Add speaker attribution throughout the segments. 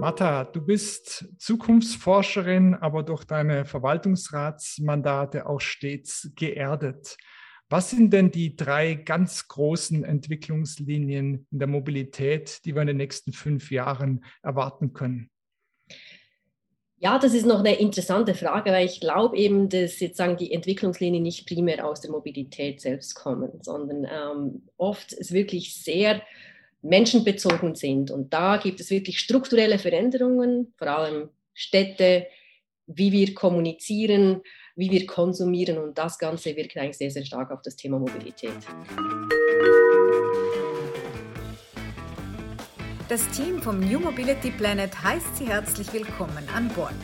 Speaker 1: Martha, du bist Zukunftsforscherin, aber durch deine Verwaltungsratsmandate auch stets geerdet. Was sind denn die drei ganz großen Entwicklungslinien in der Mobilität, die wir in den nächsten fünf Jahren erwarten können?
Speaker 2: Ja, das ist noch eine interessante Frage, weil ich glaube eben, dass jetzt sagen die Entwicklungslinien nicht primär aus der Mobilität selbst kommen, sondern ähm, oft es wirklich sehr menschenbezogen sind. Und da gibt es wirklich strukturelle Veränderungen, vor allem Städte, wie wir kommunizieren, wie wir konsumieren. Und das Ganze wirkt eigentlich sehr, sehr stark auf das Thema Mobilität.
Speaker 3: Das Team vom New Mobility Planet heißt Sie herzlich willkommen an Bord.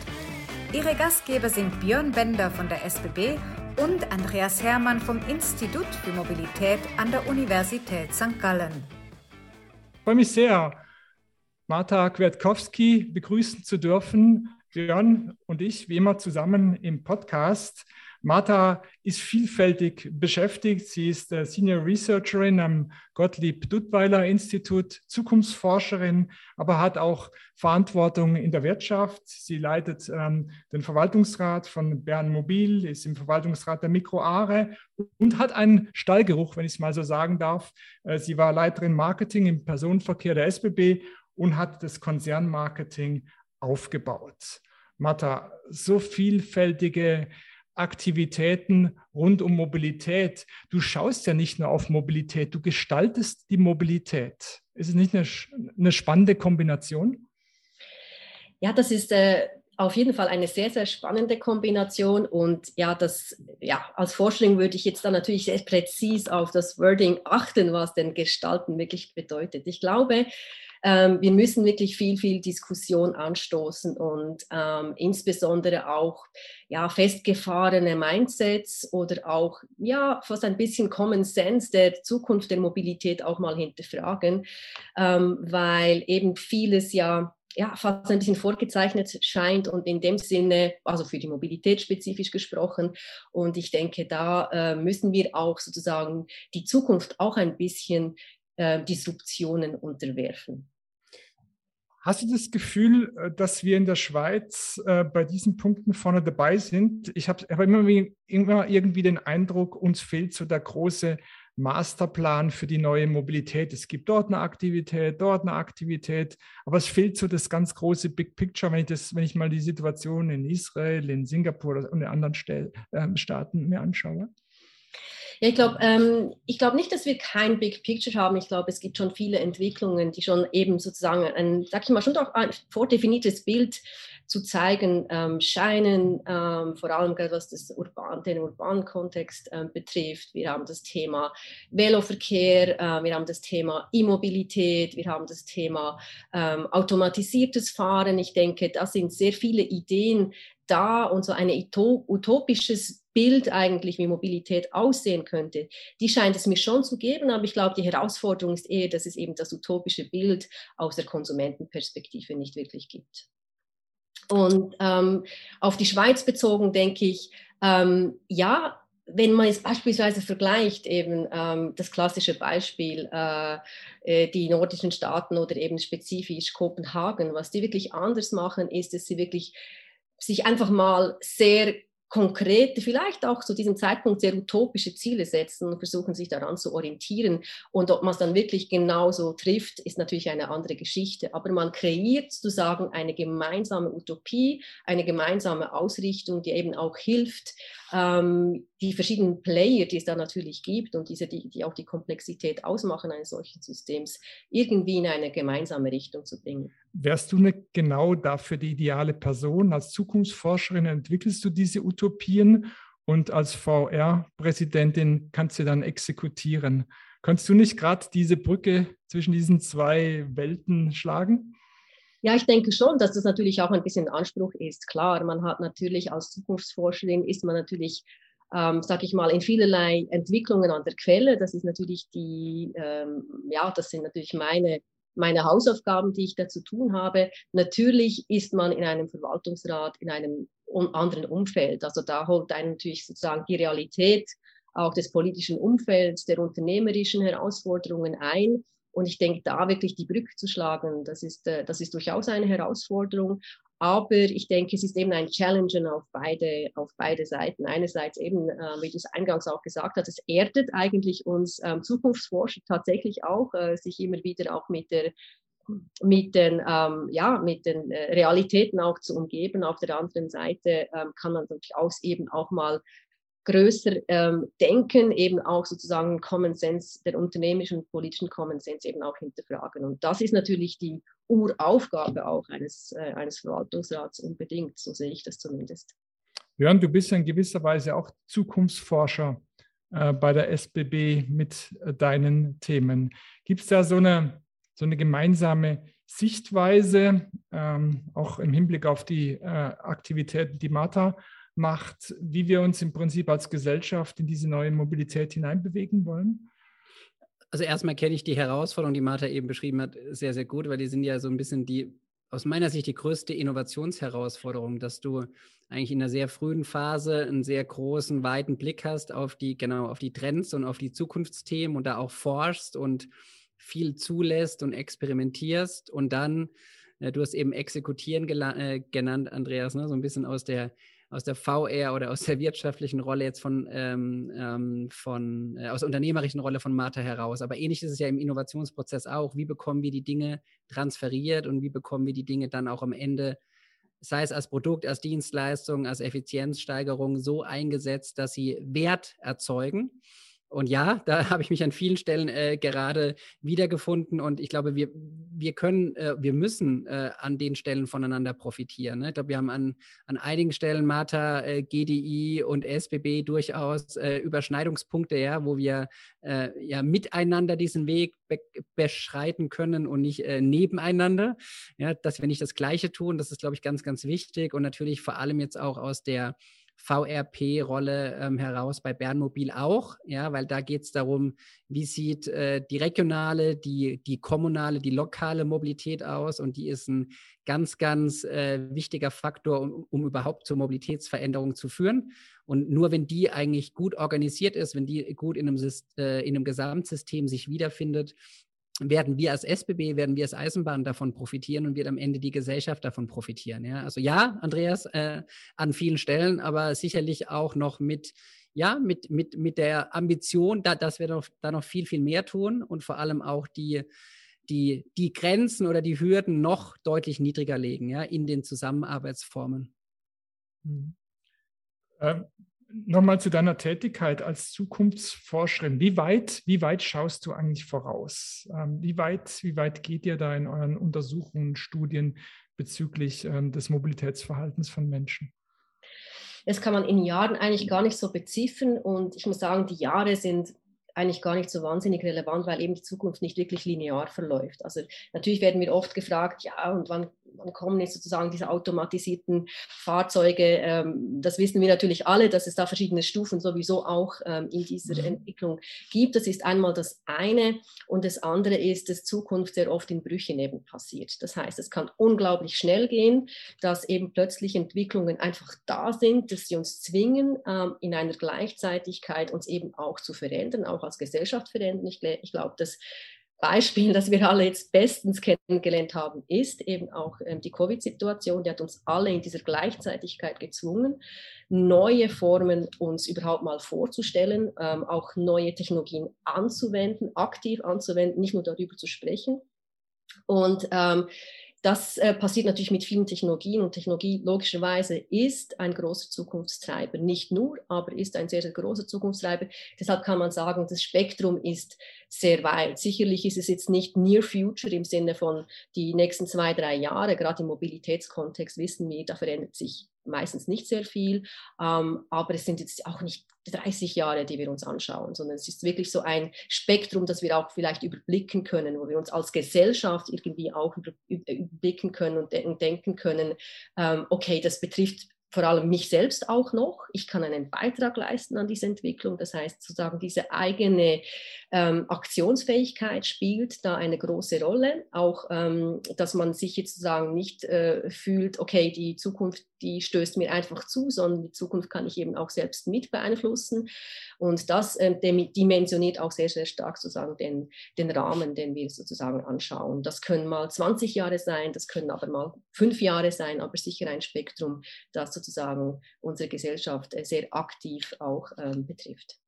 Speaker 3: Ihre Gastgeber sind Björn Bender von der SBB und Andreas Hermann vom Institut für Mobilität an der Universität St. Gallen
Speaker 1: freue mich sehr, Marta Kwiatkowski begrüßen zu dürfen. Björn und ich, wie immer, zusammen im Podcast. Martha ist vielfältig beschäftigt. Sie ist äh, Senior Researcherin am Gottlieb Duttweiler Institut, Zukunftsforscherin, aber hat auch Verantwortung in der Wirtschaft. Sie leitet ähm, den Verwaltungsrat von Bern Mobil, ist im Verwaltungsrat der Mikroare und hat einen Stallgeruch, wenn ich es mal so sagen darf. Äh, sie war Leiterin Marketing im Personenverkehr der SBB und hat das Konzernmarketing aufgebaut. Martha, so vielfältige Aktivitäten rund um Mobilität. Du schaust ja nicht nur auf Mobilität, du gestaltest die Mobilität. Ist es nicht eine, eine spannende Kombination?
Speaker 2: Ja, das ist äh, auf jeden Fall eine sehr, sehr spannende Kombination. Und ja, das, ja, als Forschung würde ich jetzt dann natürlich sehr präzise auf das Wording achten, was denn Gestalten wirklich bedeutet. Ich glaube, ähm, wir müssen wirklich viel, viel Diskussion anstoßen und ähm, insbesondere auch ja, festgefahrene Mindsets oder auch ja, fast ein bisschen Common Sense der Zukunft der Mobilität auch mal hinterfragen, ähm, weil eben vieles ja ja, fast ein bisschen vorgezeichnet scheint und in dem Sinne, also für die Mobilität spezifisch gesprochen. Und ich denke, da äh, müssen wir auch sozusagen die Zukunft auch ein bisschen äh, Disruptionen unterwerfen.
Speaker 1: Hast du das Gefühl, äh, dass wir in der Schweiz äh, bei diesen Punkten vorne dabei sind? Ich habe hab immer, immer irgendwie den Eindruck, uns fehlt so der große Masterplan für die neue Mobilität. Es gibt dort eine Aktivität, dort eine Aktivität, aber es fehlt so das ganz große Big Picture, wenn ich, das, wenn ich mal die Situation in Israel, in Singapur und in anderen Stel äh, Staaten mir anschaue.
Speaker 2: Ja, ich glaube ähm, glaub nicht, dass wir kein Big Picture haben. Ich glaube, es gibt schon viele Entwicklungen, die schon eben sozusagen ein, sag ich mal, schon doch ein vordefiniertes Bild zu zeigen ähm, scheinen, ähm, vor allem gerade was das Urban, den urbanen Kontext ähm, betrifft. Wir haben das Thema Veloverkehr, äh, wir haben das Thema E-Mobilität, wir haben das Thema ähm, automatisiertes Fahren. Ich denke, da sind sehr viele Ideen da und so ein utopisches Bild eigentlich, wie Mobilität aussehen könnte, die scheint es mir schon zu geben, aber ich glaube, die Herausforderung ist eher, dass es eben das utopische Bild aus der Konsumentenperspektive nicht wirklich gibt. Und ähm, auf die Schweiz bezogen denke ich, ähm, ja, wenn man es beispielsweise vergleicht, eben ähm, das klassische Beispiel, äh, äh, die nordischen Staaten oder eben spezifisch Kopenhagen, was die wirklich anders machen, ist, dass sie wirklich sich einfach mal sehr konkrete, vielleicht auch zu diesem Zeitpunkt sehr utopische Ziele setzen und versuchen sich daran zu orientieren. Und ob man es dann wirklich genauso trifft, ist natürlich eine andere Geschichte. Aber man kreiert sozusagen eine gemeinsame Utopie, eine gemeinsame Ausrichtung, die eben auch hilft, ähm, die verschiedenen Player, die es da natürlich gibt und diese, die, die auch die Komplexität ausmachen eines solchen Systems, irgendwie in eine gemeinsame Richtung zu bringen.
Speaker 1: Wärst du nicht genau dafür die ideale Person? Als Zukunftsforscherin entwickelst du diese Utopien und als VR-Präsidentin kannst du dann exekutieren. Könntest du nicht gerade diese Brücke zwischen diesen zwei Welten schlagen?
Speaker 2: Ja, ich denke schon, dass das natürlich auch ein bisschen Anspruch ist. Klar, man hat natürlich als Zukunftsforscherin ist man natürlich, ähm, sag ich mal, in vielerlei Entwicklungen an der Quelle. Das ist natürlich die, ähm, ja, das sind natürlich meine meine Hausaufgaben, die ich da zu tun habe. Natürlich ist man in einem Verwaltungsrat in einem anderen Umfeld. Also da holt einen natürlich sozusagen die Realität auch des politischen Umfelds, der unternehmerischen Herausforderungen ein. Und ich denke, da wirklich die Brücke zu schlagen, das ist, äh, das ist durchaus eine Herausforderung. Aber ich denke, es ist eben ein Challengen auf beide, auf beide Seiten. Einerseits eben, äh, wie du es eingangs auch gesagt hast, es erdet eigentlich uns ähm, Zukunftsforscher tatsächlich auch, äh, sich immer wieder auch mit der mit den, ähm, ja, mit den äh, Realitäten auch zu umgeben. Auf der anderen Seite ähm, kann man durchaus eben auch mal größer ähm, denken, eben auch sozusagen Common Sense, der unternehmerischen und politischen Common Sense eben auch hinterfragen. Und das ist natürlich die Uraufgabe auch eines, äh, eines Verwaltungsrats unbedingt, so sehe ich das zumindest.
Speaker 1: Jörn, du bist ja in gewisser Weise auch Zukunftsforscher äh, bei der SBB mit äh, deinen Themen. Gibt es da so eine, so eine gemeinsame Sichtweise, ähm, auch im Hinblick auf die äh, Aktivitäten, die Martha macht, wie wir uns im Prinzip als Gesellschaft in diese neue Mobilität hineinbewegen wollen?
Speaker 4: Also erstmal kenne ich die Herausforderung, die Martha eben beschrieben hat, sehr, sehr gut, weil die sind ja so ein bisschen die, aus meiner Sicht, die größte Innovationsherausforderung, dass du eigentlich in einer sehr frühen Phase einen sehr großen, weiten Blick hast auf die, genau, auf die Trends und auf die Zukunftsthemen und da auch forschst und viel zulässt und experimentierst und dann, äh, du hast eben exekutieren äh, genannt, Andreas, ne, so ein bisschen aus der aus der VR oder aus der wirtschaftlichen Rolle jetzt von, ähm, ähm, von äh, aus der unternehmerischen Rolle von Martha heraus. Aber ähnlich ist es ja im Innovationsprozess auch. Wie bekommen wir die Dinge transferiert und wie bekommen wir die Dinge dann auch am Ende, sei es als Produkt, als Dienstleistung, als Effizienzsteigerung, so eingesetzt, dass sie Wert erzeugen? Und ja, da habe ich mich an vielen Stellen äh, gerade wiedergefunden und ich glaube, wir, wir können, äh, wir müssen äh, an den Stellen voneinander profitieren. Ne? Ich glaube, wir haben an, an einigen Stellen Martha, äh, GDI und SBB durchaus äh, Überschneidungspunkte, ja, wo wir äh, ja miteinander diesen Weg be beschreiten können und nicht nebeneinander. Ja, dass wir nicht das Gleiche tun, das ist, glaube ich, ganz, ganz wichtig und natürlich vor allem jetzt auch aus der VRP-Rolle ähm, heraus bei Bernmobil auch, ja, weil da geht es darum, wie sieht äh, die regionale, die, die kommunale, die lokale Mobilität aus und die ist ein ganz, ganz äh, wichtiger Faktor, um, um überhaupt zur Mobilitätsveränderung zu führen. Und nur wenn die eigentlich gut organisiert ist, wenn die gut in einem, äh, in einem Gesamtsystem sich wiederfindet, werden wir als SBB, werden wir als Eisenbahn davon profitieren und wird am Ende die Gesellschaft davon profitieren. Ja? Also ja, Andreas, äh, an vielen Stellen, aber sicherlich auch noch mit, ja, mit, mit, mit der Ambition, da, dass wir noch, da noch viel, viel mehr tun und vor allem auch die, die, die Grenzen oder die Hürden noch deutlich niedriger legen, ja, in den Zusammenarbeitsformen.
Speaker 1: Mhm. Ähm, nochmal zu deiner Tätigkeit als Zukunftsforscherin. Wie weit, wie weit schaust du eigentlich voraus? Ähm, wie, weit, wie weit geht ihr da in euren Untersuchungen, Studien bezüglich ähm, des Mobilitätsverhaltens von Menschen?
Speaker 2: Das kann man in Jahren eigentlich gar nicht so beziffern und ich muss sagen, die Jahre sind eigentlich gar nicht so wahnsinnig relevant, weil eben die Zukunft nicht wirklich linear verläuft. Also natürlich werden wir oft gefragt, ja, und wann wann kommen jetzt sozusagen diese automatisierten Fahrzeuge? Ähm, das wissen wir natürlich alle, dass es da verschiedene Stufen sowieso auch ähm, in dieser mhm. Entwicklung gibt. Das ist einmal das eine und das andere ist, dass Zukunft sehr oft in Brüchen eben passiert. Das heißt, es kann unglaublich schnell gehen, dass eben plötzlich Entwicklungen einfach da sind, dass sie uns zwingen, ähm, in einer Gleichzeitigkeit uns eben auch zu verändern, auch als Gesellschaft verändern. Ich, ich glaube, dass Beispiel, das wir alle jetzt bestens kennengelernt haben, ist eben auch ähm, die Covid-Situation. Die hat uns alle in dieser Gleichzeitigkeit gezwungen, neue Formen uns überhaupt mal vorzustellen, ähm, auch neue Technologien anzuwenden, aktiv anzuwenden, nicht nur darüber zu sprechen. Und ähm, das äh, passiert natürlich mit vielen Technologien und Technologie logischerweise ist ein großer Zukunftstreiber. Nicht nur, aber ist ein sehr, sehr großer Zukunftstreiber. Deshalb kann man sagen, das Spektrum ist sehr weit. Sicherlich ist es jetzt nicht Near Future im Sinne von die nächsten zwei, drei Jahre. Gerade im Mobilitätskontext wissen wir, da verändert sich meistens nicht sehr viel, ähm, aber es sind jetzt auch nicht 30 Jahre, die wir uns anschauen, sondern es ist wirklich so ein Spektrum, das wir auch vielleicht überblicken können, wo wir uns als Gesellschaft irgendwie auch über, überblicken können und de denken können, ähm, okay, das betrifft vor allem mich selbst auch noch. Ich kann einen Beitrag leisten an diese Entwicklung. Das heißt, sozusagen diese eigene ähm, Aktionsfähigkeit spielt da eine große Rolle. Auch, ähm, dass man sich jetzt sozusagen nicht äh, fühlt, okay, die Zukunft, die stößt mir einfach zu, sondern die Zukunft kann ich eben auch selbst mit beeinflussen. Und das äh, dimensioniert auch sehr, sehr stark sozusagen den, den Rahmen, den wir sozusagen anschauen. Das können mal 20 Jahre sein, das können aber mal fünf Jahre sein, aber sicher ein Spektrum, das sozusagen unsere Gesellschaft äh, sehr aktiv auch ähm, betrifft.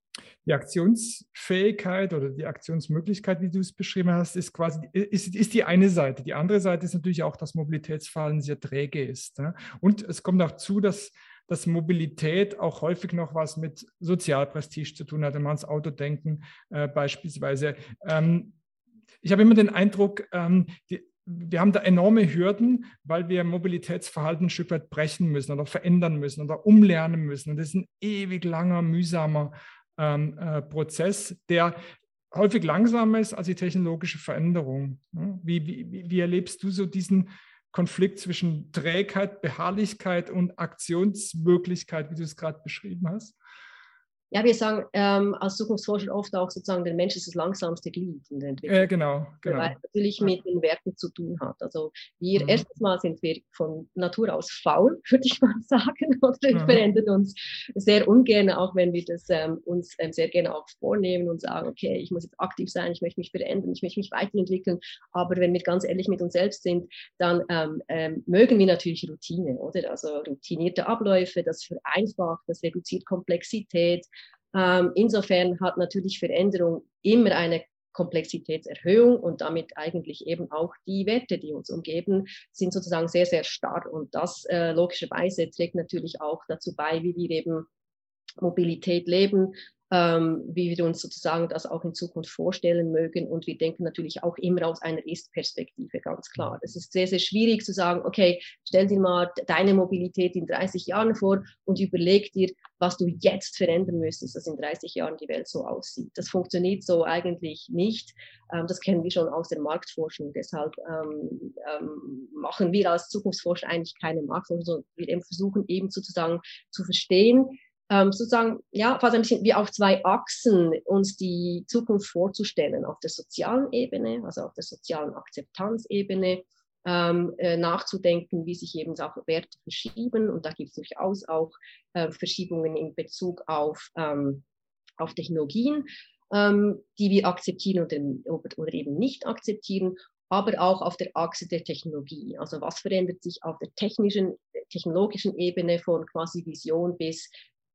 Speaker 1: Die Aktionsfähigkeit oder die Aktionsmöglichkeit, wie du es beschrieben hast, ist quasi ist, ist die eine Seite. Die andere Seite ist natürlich auch, dass Mobilitätsverhalten sehr träge ist. Ne? Und es kommt auch zu, dass, dass Mobilität auch häufig noch was mit Sozialprestige zu tun hat, wenn man ans Auto denken äh, beispielsweise. Ähm, ich habe immer den Eindruck, ähm, die, wir haben da enorme Hürden, weil wir Mobilitätsverhalten ein Stück weit brechen müssen oder verändern müssen oder umlernen müssen. Und das ist ein ewig langer, mühsamer ähm, äh, Prozess, der häufig langsamer ist als die technologische Veränderung. Ne? Wie, wie, wie erlebst du so diesen Konflikt zwischen Trägheit, Beharrlichkeit und Aktionsmöglichkeit, wie du es gerade beschrieben hast?
Speaker 2: Ja, wir sagen ähm, als Zukunftsforscher oft auch sozusagen, der Mensch ist das langsamste Glied in der Entwicklung.
Speaker 1: Äh, genau, genau.
Speaker 2: Weil es natürlich mit den Werten zu tun hat. Also wir, mhm. erstens mal sind wir von Natur aus faul, würde ich mal sagen, oder mhm. verändern uns sehr ungern, auch wenn wir das ähm, uns ähm, sehr gerne auch vornehmen und sagen, okay, ich muss jetzt aktiv sein, ich möchte mich verändern, ich möchte mich weiterentwickeln. Aber wenn wir ganz ehrlich mit uns selbst sind, dann ähm, ähm, mögen wir natürlich Routine, oder? Also routinierte Abläufe, das vereinfacht, das reduziert Komplexität, ähm, insofern hat natürlich Veränderung immer eine Komplexitätserhöhung und damit eigentlich eben auch die Werte, die uns umgeben, sind sozusagen sehr, sehr starr. Und das äh, logischerweise trägt natürlich auch dazu bei, wie wir eben Mobilität leben, ähm, wie wir uns sozusagen das auch in Zukunft vorstellen mögen. Und wir denken natürlich auch immer aus einer Ist-Perspektive, ganz klar. Es ist sehr, sehr schwierig zu sagen, okay, stell dir mal deine Mobilität in 30 Jahren vor und überleg dir, was du jetzt verändern müsstest, dass in 30 Jahren die Welt so aussieht. Das funktioniert so eigentlich nicht. Ähm, das kennen wir schon aus der Marktforschung. Deshalb ähm, ähm, machen wir als Zukunftsforscher eigentlich keine Marktforschung, sondern wir eben versuchen eben sozusagen zu verstehen, ähm, sozusagen, ja, fast ein bisschen wie auf zwei Achsen uns die Zukunft vorzustellen, auf der sozialen Ebene, also auf der sozialen Akzeptanzebene, ähm, äh, nachzudenken, wie sich eben auch Werte verschieben. Und da gibt es durchaus auch äh, Verschiebungen in Bezug auf, ähm, auf Technologien, ähm, die wir akzeptieren oder, oder eben nicht akzeptieren aber auch auf der Achse der Technologie. Also was verändert sich auf der technischen, technologischen Ebene von quasi Vision bis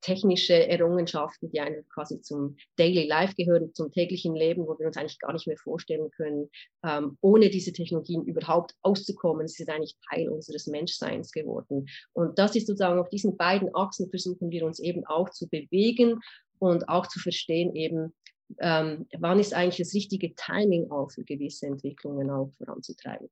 Speaker 2: technische Errungenschaften, die einfach quasi zum Daily Life gehören, zum täglichen Leben, wo wir uns eigentlich gar nicht mehr vorstellen können, ähm, ohne diese Technologien überhaupt auszukommen. Sie sind eigentlich Teil unseres Menschseins geworden. Und das ist sozusagen auf diesen beiden Achsen versuchen wir uns eben auch zu bewegen und auch zu verstehen eben, ähm, wann ist eigentlich das richtige Timing auch für gewisse Entwicklungen auch voranzutreiben.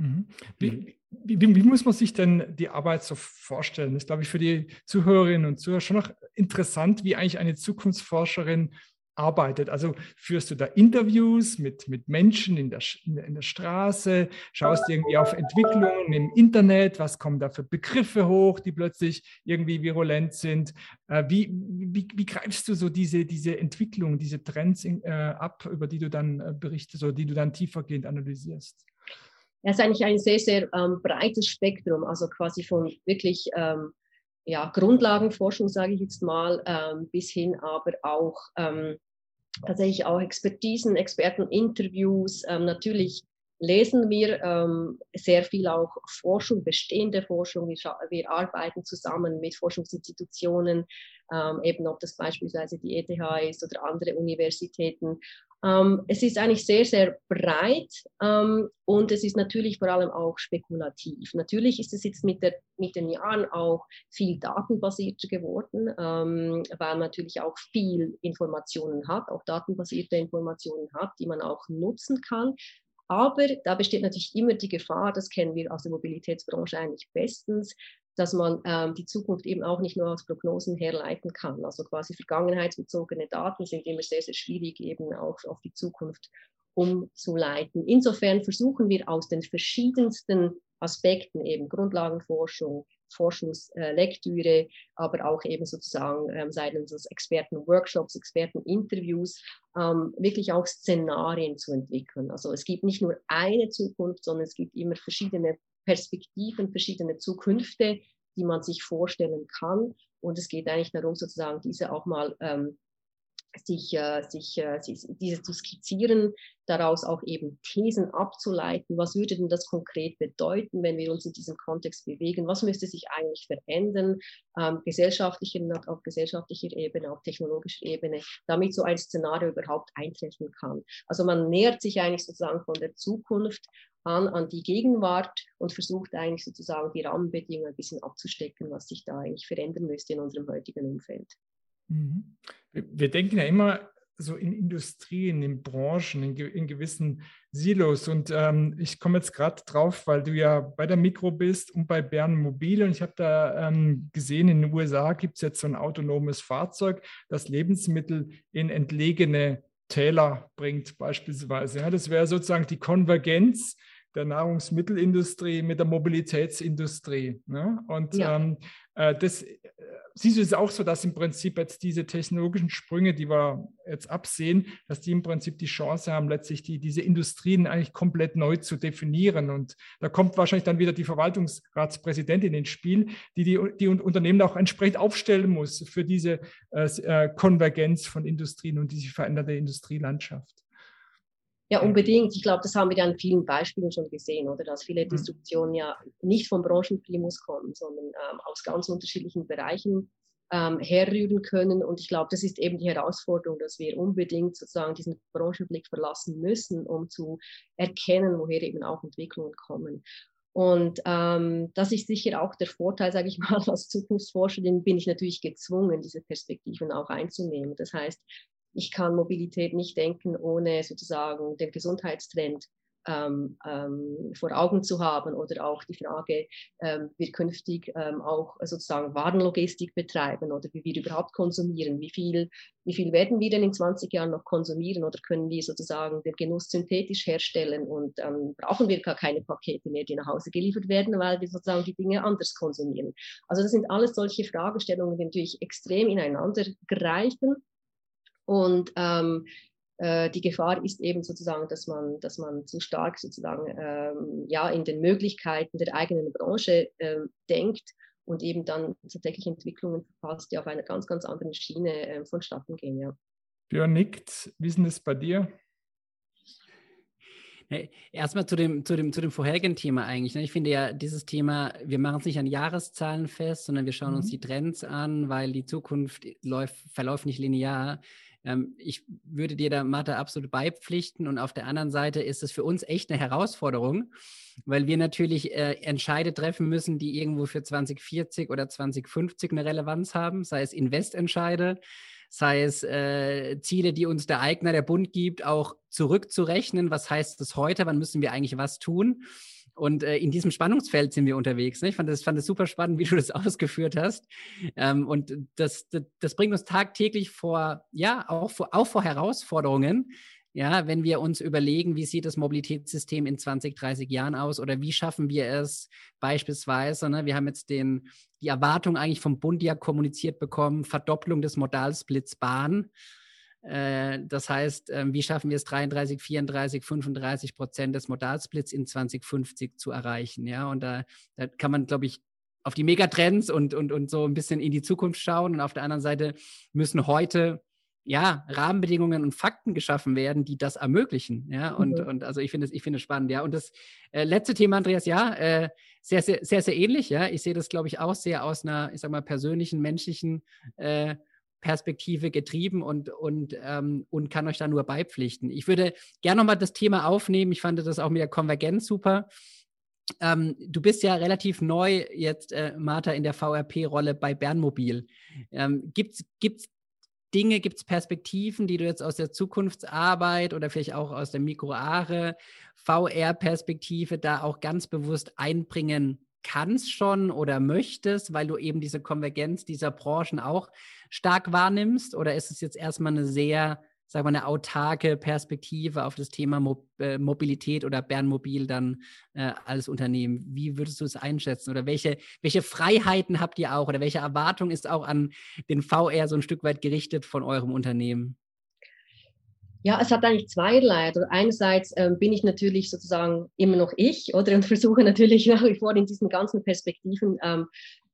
Speaker 1: Mhm. Wie, wie, wie, muss man sich denn die Arbeit so vorstellen? Das ist, glaube ich, für die Zuhörerinnen und Zuhörer schon noch interessant, wie eigentlich eine Zukunftsforscherin arbeitet. Also führst du da Interviews mit, mit Menschen in der, in der Straße, schaust irgendwie auf Entwicklungen im Internet, was kommen da für Begriffe hoch, die plötzlich irgendwie virulent sind. Äh, wie, wie, wie greifst du so diese, diese Entwicklung, diese Trends in, äh, ab, über die du dann äh, berichtest oder die du dann tiefergehend analysierst?
Speaker 2: Es ist eigentlich ein sehr, sehr ähm, breites Spektrum, also quasi von wirklich ähm, ja, Grundlagenforschung, sage ich jetzt mal, ähm, bis hin aber auch ähm, tatsächlich auch Expertisen, Experteninterviews. Ähm, natürlich lesen wir ähm, sehr viel auch Forschung, bestehende Forschung. Wir, wir arbeiten zusammen mit Forschungsinstitutionen, eben ob das beispielsweise die ETH ist oder andere Universitäten ähm, es ist eigentlich sehr, sehr breit ähm, und es ist natürlich vor allem auch spekulativ. Natürlich ist es jetzt mit, der, mit den Jahren auch viel datenbasierter geworden, ähm, weil man natürlich auch viel Informationen hat, auch datenbasierte Informationen hat, die man auch nutzen kann. Aber da besteht natürlich immer die Gefahr, das kennen wir aus der Mobilitätsbranche eigentlich bestens, dass man ähm, die Zukunft eben auch nicht nur aus Prognosen herleiten kann. Also quasi vergangenheitsbezogene Daten sind immer sehr, sehr schwierig eben auch auf die Zukunft umzuleiten. Insofern versuchen wir aus den verschiedensten Aspekten, eben Grundlagenforschung, Forschungslektüre, aber auch eben sozusagen ähm, seitens Expertenworkshops, Experteninterviews, ähm, wirklich auch Szenarien zu entwickeln. Also es gibt nicht nur eine Zukunft, sondern es gibt immer verschiedene Perspektiven, verschiedene Zukünfte, die man sich vorstellen kann. Und es geht eigentlich darum, sozusagen diese auch mal ähm, sich, äh, sich, äh, diese zu skizzieren, daraus auch eben Thesen abzuleiten. Was würde denn das konkret bedeuten, wenn wir uns in diesem Kontext bewegen? Was müsste sich eigentlich verändern, ähm, gesellschaftlicher, auf gesellschaftlicher Ebene, auf technologischer Ebene, damit so ein Szenario überhaupt eintreffen kann? Also man nähert sich eigentlich sozusagen von der Zukunft an, an die Gegenwart und versucht eigentlich sozusagen die Rahmenbedingungen ein bisschen abzustecken, was sich da eigentlich verändern müsste in unserem heutigen Umfeld.
Speaker 1: Mhm. Wir denken ja immer so in Industrien, in Branchen, in, in gewissen Silos. Und ähm, ich komme jetzt gerade drauf, weil du ja bei der Mikro bist und bei Bern Mobil. Und ich habe da ähm, gesehen, in den USA gibt es jetzt so ein autonomes Fahrzeug, das Lebensmittel in entlegene Täler bringt, beispielsweise. Ja, das wäre sozusagen die Konvergenz der Nahrungsmittelindustrie mit der Mobilitätsindustrie. Ne? Und ja. ähm, äh, das siehst du es auch so, dass im Prinzip jetzt diese technologischen Sprünge, die wir jetzt absehen, dass die im Prinzip die Chance haben, letztlich die, diese Industrien eigentlich komplett neu zu definieren. Und da kommt wahrscheinlich dann wieder die Verwaltungsratspräsidentin ins Spiel, die die, die Unternehmen auch entsprechend aufstellen muss für diese äh, äh Konvergenz von Industrien und diese veränderte Industrielandschaft.
Speaker 2: Ja, unbedingt. Ich glaube, das haben wir ja an vielen Beispielen schon gesehen, oder? Dass viele mhm. Disruptionen ja nicht vom Branchenprimus kommen, sondern ähm, aus ganz unterschiedlichen Bereichen ähm, herrühren können. Und ich glaube, das ist eben die Herausforderung, dass wir unbedingt sozusagen diesen Branchenblick verlassen müssen, um zu erkennen, woher eben auch Entwicklungen kommen. Und ähm, das ist sicher auch der Vorteil, sage ich mal, als Zukunftsforscherin bin ich natürlich gezwungen, diese Perspektiven auch einzunehmen. Das heißt, ich kann Mobilität nicht denken, ohne sozusagen den Gesundheitstrend ähm, ähm, vor Augen zu haben oder auch die Frage, ähm, wir künftig ähm, auch sozusagen Warenlogistik betreiben oder wie wir überhaupt konsumieren. Wie viel, wie viel werden wir denn in 20 Jahren noch konsumieren oder können wir sozusagen den Genuss synthetisch herstellen und ähm, brauchen wir gar keine Pakete mehr, die nach Hause geliefert werden, weil wir sozusagen die Dinge anders konsumieren. Also das sind alles solche Fragestellungen, die natürlich extrem ineinander greifen und ähm, äh, die Gefahr ist eben sozusagen, dass man, dass man zu stark sozusagen ähm, ja, in den Möglichkeiten der eigenen Branche äh, denkt und eben dann tatsächlich Entwicklungen verpasst, die auf einer ganz, ganz anderen Schiene äh, vonstatten gehen. Ja.
Speaker 1: Björn nickt. Wie ist denn das bei dir?
Speaker 4: Erstmal zu dem, zu, dem, zu dem vorherigen Thema eigentlich. Ne? Ich finde ja, dieses Thema, wir machen es nicht an Jahreszahlen fest, sondern wir schauen mhm. uns die Trends an, weil die Zukunft läuft, verläuft nicht linear. Ähm, ich würde dir da, Martha, absolut beipflichten. Und auf der anderen Seite ist es für uns echt eine Herausforderung, weil wir natürlich äh, Entscheide treffen müssen, die irgendwo für 2040 oder 2050 eine Relevanz haben, sei es Investentscheide, sei es äh, Ziele, die uns der Eigner, der Bund gibt, auch zurückzurechnen. Was heißt das heute? Wann müssen wir eigentlich was tun? Und äh, in diesem Spannungsfeld sind wir unterwegs. Ne? Ich fand das, fand das super spannend, wie du das ausgeführt hast. Ähm, und das, das, das, bringt uns tagtäglich vor, ja, auch vor, auch vor Herausforderungen. Ja, wenn wir uns überlegen, wie sieht das Mobilitätssystem in 20, 30 Jahren aus oder wie schaffen wir es beispielsweise, ne, wir haben jetzt den, die Erwartung eigentlich vom Bund ja kommuniziert bekommen, Verdopplung des Modalsplits Bahn. Äh, das heißt, ähm, wie schaffen wir es, 33, 34, 35 Prozent des Modalsplits in 2050 zu erreichen? Ja, und da, da kann man, glaube ich, auf die Megatrends und, und, und so ein bisschen in die Zukunft schauen. Und auf der anderen Seite müssen heute ja, Rahmenbedingungen und Fakten geschaffen werden, die das ermöglichen. Ja, und, mhm. und also ich finde es, ich finde es spannend, ja. Und das äh, letzte Thema, Andreas, ja, äh, sehr, sehr, sehr, sehr ähnlich, ja. Ich sehe das, glaube ich, auch sehr aus einer, ich sag mal, persönlichen, menschlichen äh, Perspektive getrieben und, und, ähm, und kann euch da nur beipflichten. Ich würde gerne nochmal das Thema aufnehmen. Ich fand das auch mit der Konvergenz super. Ähm, du bist ja relativ neu jetzt, äh, Martha, in der VRP-Rolle bei Bernmobil. Ähm, Gibt es Dinge, gibt es Perspektiven, die du jetzt aus der Zukunftsarbeit oder vielleicht auch aus der Mikroare VR-Perspektive da auch ganz bewusst einbringen kannst schon oder möchtest, weil du eben diese Konvergenz dieser Branchen auch stark wahrnimmst? Oder ist es jetzt erstmal eine sehr sagen wir, eine autarke Perspektive auf das Thema Mo äh, Mobilität oder Bernmobil dann äh, als Unternehmen? Wie würdest du es einschätzen? Oder welche, welche Freiheiten habt ihr auch? Oder welche Erwartung ist auch an den VR so ein Stück weit gerichtet von eurem Unternehmen?
Speaker 2: Ja, es hat eigentlich zweierlei. Einerseits ähm, bin ich natürlich sozusagen immer noch ich oder und versuche natürlich nach wie vor in diesen ganzen Perspektiven ähm,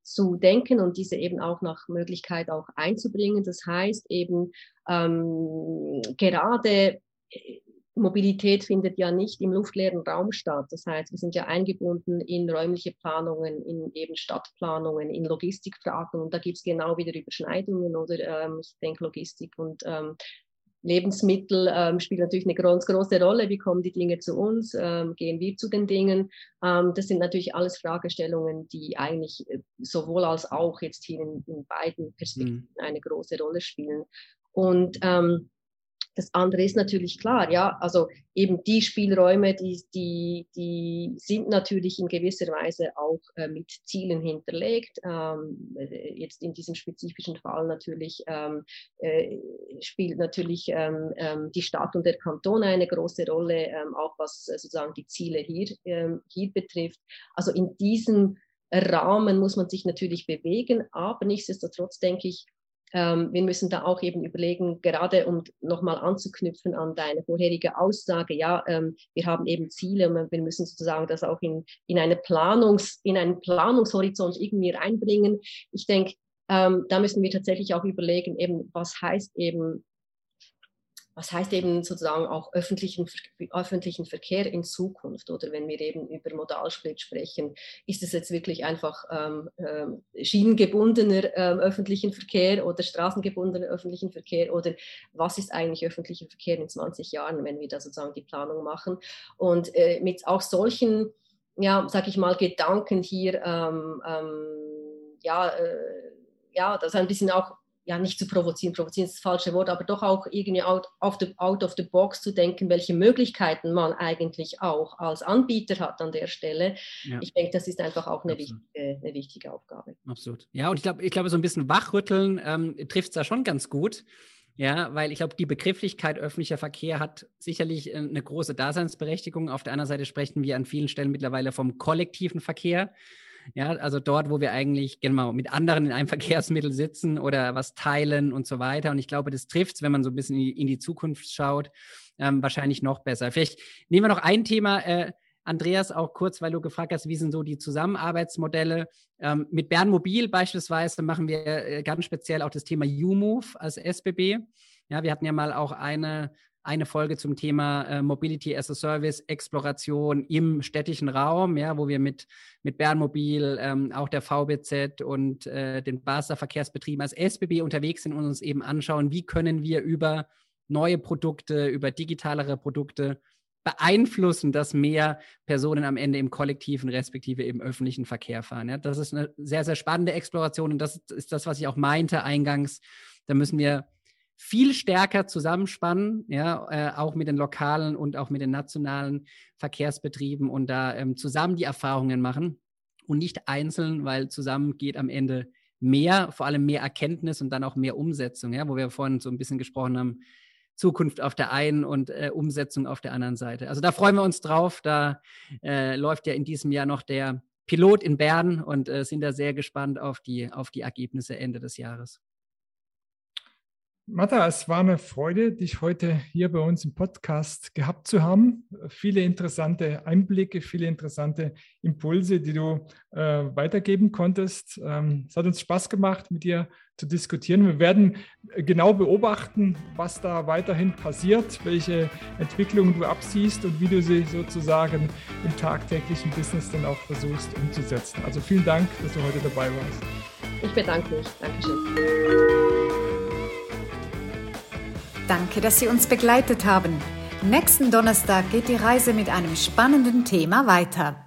Speaker 2: zu denken und diese eben auch nach Möglichkeit auch einzubringen. Das heißt eben ähm, gerade äh, Mobilität findet ja nicht im luftleeren Raum statt. Das heißt, wir sind ja eingebunden in räumliche Planungen, in eben Stadtplanungen, in Logistikfragen. Und da gibt es genau wieder Überschneidungen oder ähm, ich denke Logistik und ähm, Lebensmittel ähm, spielen natürlich eine ganz große Rolle. Wie kommen die Dinge zu uns? Ähm, gehen wir zu den Dingen? Ähm, das sind natürlich alles Fragestellungen, die eigentlich äh, sowohl als auch jetzt hier in, in beiden Perspektiven mhm. eine große Rolle spielen. Und ähm, das andere ist natürlich klar, ja, also eben die Spielräume, die, die, die sind natürlich in gewisser Weise auch äh, mit Zielen hinterlegt. Ähm, äh, jetzt in diesem spezifischen Fall natürlich ähm, äh, spielt natürlich ähm, ähm die Stadt und der Kanton eine große Rolle, ähm, auch was äh, sozusagen die Ziele hier, ähm, hier betrifft. Also in diesem Rahmen muss man sich natürlich bewegen, aber nichtsdestotrotz denke ich, ähm, wir müssen da auch eben überlegen, gerade um nochmal anzuknüpfen an deine vorherige Aussage, ja, ähm, wir haben eben Ziele und wir müssen sozusagen das auch in, in, eine Planungs, in einen Planungshorizont irgendwie reinbringen. Ich denke, ähm, da müssen wir tatsächlich auch überlegen, eben, was heißt eben was heißt eben sozusagen auch öffentlichen, öffentlichen Verkehr in Zukunft oder? Wenn wir eben über Modalsplit sprechen, ist es jetzt wirklich einfach ähm, ähm, schienengebundener ähm, öffentlichen Verkehr oder straßengebundener öffentlichen Verkehr? Oder was ist eigentlich öffentlicher Verkehr in 20 Jahren, wenn wir da sozusagen die Planung machen? Und äh, mit auch solchen, ja, sag ich mal, Gedanken hier, ähm, ähm, ja, äh, ja, das ein bisschen auch ja nicht zu provozieren, provozieren ist das falsche Wort, aber doch auch irgendwie out, of the, out of the box zu denken, welche Möglichkeiten man eigentlich auch als Anbieter hat an der Stelle. Ja. Ich denke, das ist einfach auch eine wichtige, eine wichtige Aufgabe.
Speaker 4: Absolut. Ja, und ich glaube, ich glaube, so ein bisschen wachrütteln ähm, trifft es da schon ganz gut. Ja, weil ich glaube, die Begrifflichkeit öffentlicher Verkehr hat sicherlich äh, eine große Daseinsberechtigung. Auf der anderen Seite sprechen wir an vielen Stellen mittlerweile vom kollektiven Verkehr. Ja, also dort, wo wir eigentlich genau mit anderen in einem Verkehrsmittel sitzen oder was teilen und so weiter. Und ich glaube, das trifft wenn man so ein bisschen in die Zukunft schaut, ähm, wahrscheinlich noch besser. Vielleicht nehmen wir noch ein Thema. Äh, Andreas, auch kurz, weil du gefragt hast, wie sind so die Zusammenarbeitsmodelle. Ähm, mit Bernmobil beispielsweise machen wir äh, ganz speziell auch das Thema U-Move als SBB. Ja, wir hatten ja mal auch eine eine Folge zum Thema äh, Mobility as a Service, Exploration im städtischen Raum, ja, wo wir mit, mit Bernmobil, ähm, auch der VBZ und äh, den Basler Verkehrsbetrieben als SBB unterwegs sind und uns eben anschauen, wie können wir über neue Produkte, über digitalere Produkte beeinflussen, dass mehr Personen am Ende im kollektiven respektive im öffentlichen Verkehr fahren. Ja, das ist eine sehr, sehr spannende Exploration und das ist das, was ich auch meinte eingangs. Da müssen wir viel stärker zusammenspannen, ja, äh, auch mit den lokalen und auch mit den nationalen Verkehrsbetrieben und da ähm, zusammen die Erfahrungen machen und nicht einzeln, weil zusammen geht am Ende mehr, vor allem mehr Erkenntnis und dann auch mehr Umsetzung, ja, wo wir vorhin so ein bisschen gesprochen haben, Zukunft auf der einen und äh, Umsetzung auf der anderen Seite. Also da freuen wir uns drauf. Da äh, läuft ja in diesem Jahr noch der Pilot in Bern und äh, sind da sehr gespannt auf die, auf die Ergebnisse Ende des Jahres.
Speaker 1: Martha, es war eine Freude, dich heute hier bei uns im Podcast gehabt zu haben. Viele interessante Einblicke, viele interessante Impulse, die du äh, weitergeben konntest. Ähm, es hat uns Spaß gemacht, mit dir zu diskutieren. Wir werden genau beobachten, was da weiterhin passiert, welche Entwicklungen du absiehst und wie du sie sozusagen im tagtäglichen Business dann auch versuchst umzusetzen. Also vielen Dank, dass du heute dabei warst.
Speaker 2: Ich bedanke mich. Dankeschön.
Speaker 3: Danke, dass Sie uns begleitet haben. Nächsten Donnerstag geht die Reise mit einem spannenden Thema weiter.